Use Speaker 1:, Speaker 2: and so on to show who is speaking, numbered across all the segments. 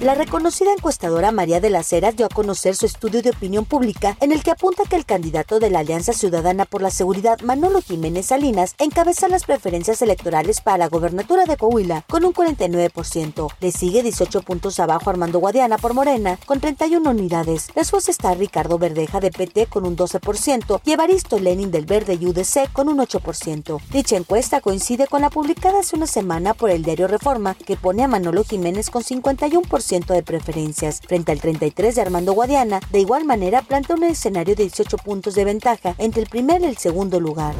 Speaker 1: La reconocida encuestadora María de las Heras dio a conocer su estudio de opinión pública en el que apunta que el candidato de la Alianza Ciudadana por la Seguridad, Manolo Jiménez Salinas, encabeza las preferencias electorales para la gobernatura de Coahuila con un 49%. Le sigue 18 puntos abajo Armando Guadiana por Morena con 31 unidades. Después está Ricardo Verdeja de PT con un 12% y Evaristo Lenin del Verde y UDC con un 8%. Dicha encuesta coincide con la publicada hace una semana por el diario Reforma que pone a Manolo Jiménez con 51% de preferencias, frente al 33 de Armando Guadiana. De igual manera, plantea un escenario de 18 puntos de ventaja entre el primer y el segundo lugar.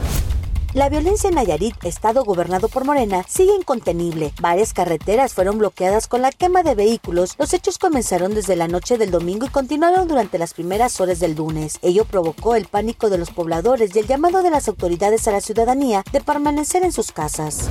Speaker 1: La violencia en Nayarit, estado gobernado por Morena, sigue incontenible. Varias carreteras fueron bloqueadas con la quema de vehículos. Los hechos comenzaron desde la noche del domingo y continuaron durante las primeras horas del lunes. Ello provocó el pánico de los pobladores y el llamado de las autoridades a la ciudadanía de permanecer en sus casas.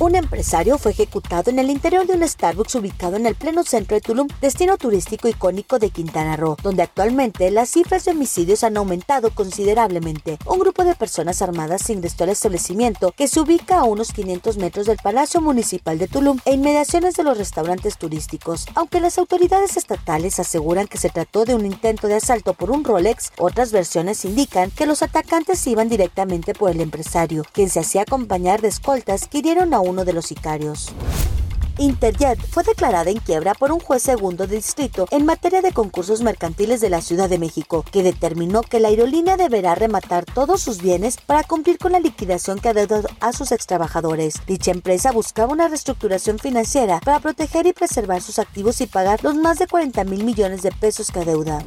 Speaker 1: Un empresario fue ejecutado en el interior de un Starbucks ubicado en el pleno centro de Tulum, destino turístico icónico de Quintana Roo, donde actualmente las cifras de homicidios han aumentado considerablemente. Un grupo de personas armadas ingresó al establecimiento, que se ubica a unos 500 metros del Palacio Municipal de Tulum e inmediaciones de los restaurantes turísticos. Aunque las autoridades estatales aseguran que se trató de un intento de asalto por un Rolex, otras versiones indican que los atacantes iban directamente por el empresario, quien se hacía acompañar de escoltas que hirieron a un uno de los sicarios. Interjet fue declarada en quiebra por un juez segundo distrito en materia de concursos mercantiles de la Ciudad de México, que determinó que la aerolínea deberá rematar todos sus bienes para cumplir con la liquidación que adeuda a sus extrabajadores. Dicha empresa buscaba una reestructuración financiera para proteger y preservar sus activos y pagar los más de 40 mil millones de pesos que adeuda.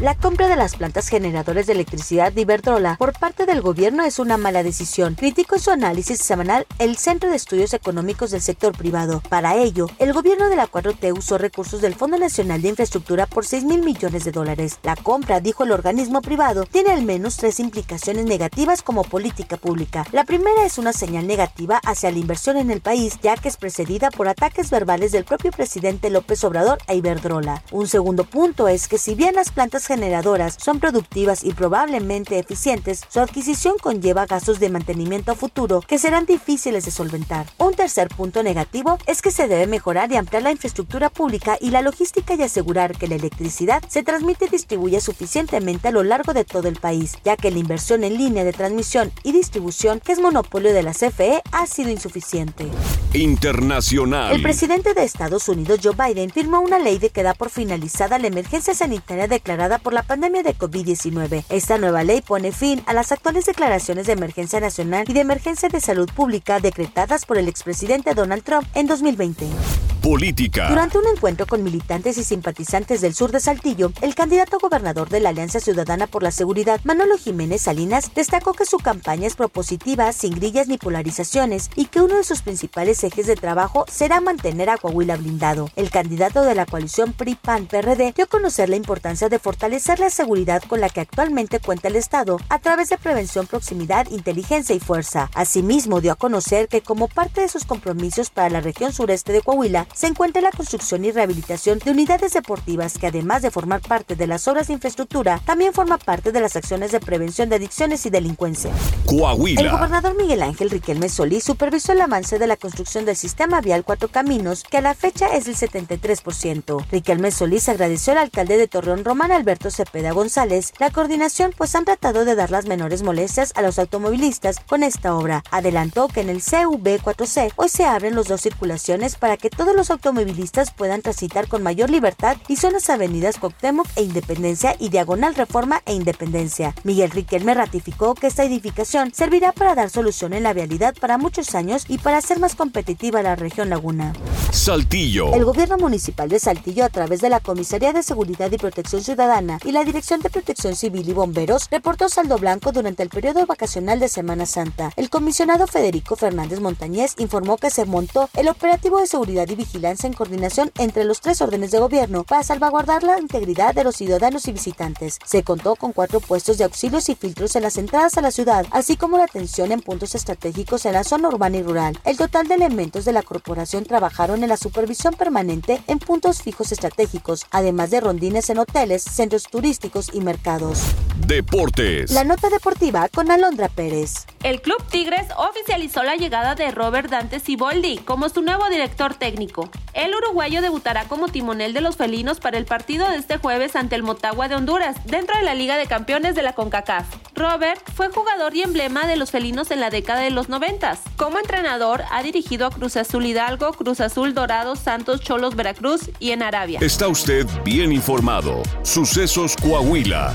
Speaker 1: La compra de las plantas generadoras de electricidad de Iberdrola por parte del gobierno es una mala decisión. Criticó en su análisis semanal el Centro de Estudios Económicos del Sector Privado. Para ello, el gobierno de la 4T usó recursos del Fondo Nacional de Infraestructura por 6 mil millones de dólares. La compra, dijo el organismo privado, tiene al menos tres implicaciones negativas como política pública. La primera es una señal negativa hacia la inversión en el país, ya que es precedida por ataques verbales del propio presidente López Obrador a Iberdrola. Un segundo punto es que si bien las plantas generadoras son productivas y probablemente eficientes, su adquisición conlleva gastos de mantenimiento futuro que serán difíciles de solventar. Un tercer punto negativo es que se debe mejorar y ampliar la infraestructura pública y la logística y asegurar que la electricidad se transmite y distribuya suficientemente a lo largo de todo el país, ya que la inversión en línea de transmisión y distribución, que es monopolio de la CFE, ha sido insuficiente.
Speaker 2: Internacional.
Speaker 1: El presidente de Estados Unidos, Joe Biden, firmó una ley de que da por finalizada la emergencia sanitaria declarada por la pandemia de COVID-19. Esta nueva ley pone fin a las actuales declaraciones de emergencia nacional y de emergencia de salud pública decretadas por el expresidente Donald Trump en 2020.
Speaker 2: Política.
Speaker 1: Durante un encuentro con militantes y simpatizantes del sur de Saltillo, el candidato gobernador de la Alianza Ciudadana por la Seguridad, Manolo Jiménez Salinas, destacó que su campaña es propositiva, sin grillas ni polarizaciones, y que uno de sus principales ejes de trabajo será mantener a Coahuila blindado. El candidato de la coalición PRI-PAN-PRD dio a conocer la importancia de fortalecer la seguridad con la que actualmente cuenta el Estado a través de prevención, proximidad, inteligencia y fuerza. Asimismo, dio a conocer que como parte de sus compromisos para la región sureste de Coahuila, se encuentra la construcción y rehabilitación de unidades deportivas que además de formar parte de las obras de infraestructura, también forma parte de las acciones de prevención de adicciones y delincuencia.
Speaker 2: Coahuila.
Speaker 1: El gobernador Miguel Ángel Riquelme Solís supervisó el avance de la construcción del sistema vial Cuatro Caminos, que a la fecha es del 73%. Riquelme Solís agradeció al alcalde de Torreón Román Alberto Cepeda González la coordinación, pues han tratado de dar las menores molestias a los automovilistas con esta obra. Adelantó que en el CV4C hoy se abren las dos circulaciones para que todos los automovilistas puedan transitar con mayor libertad y son las avenidas Cuauhtémoc e Independencia y Diagonal Reforma e Independencia. Miguel Riquelme ratificó que esta edificación servirá para dar solución en la vialidad para muchos años y para hacer más competitiva la región Laguna.
Speaker 2: Saltillo.
Speaker 1: El gobierno municipal de Saltillo, a través de la Comisaría de Seguridad y Protección Ciudadana y la Dirección de Protección Civil y Bomberos, reportó saldo blanco durante el periodo vacacional de Semana Santa. El comisionado Federico Fernández Montañez informó que se montó el operativo de seguridad y vigilancia vigilancia en coordinación entre los tres órdenes de gobierno para salvaguardar la integridad de los ciudadanos y visitantes. Se contó con cuatro puestos de auxilios y filtros en las entradas a la ciudad, así como la atención en puntos estratégicos en la zona urbana y rural. El total de elementos de la corporación trabajaron en la supervisión permanente en puntos fijos estratégicos, además de rondines en hoteles, centros turísticos y mercados.
Speaker 2: Deportes.
Speaker 1: La nota deportiva con Alondra Pérez.
Speaker 3: El Club Tigres oficializó la llegada de Robert Dante Siboldi como su nuevo director técnico. El uruguayo debutará como timonel de los felinos para el partido de este jueves ante el Motagua de Honduras, dentro de la Liga de Campeones de la CONCACAF. Robert fue jugador y emblema de los felinos en la década de los 90. Como entrenador, ha dirigido a Cruz Azul Hidalgo, Cruz Azul Dorado, Santos, Cholos, Veracruz y en Arabia.
Speaker 2: Está usted bien informado. Sucesos Coahuila.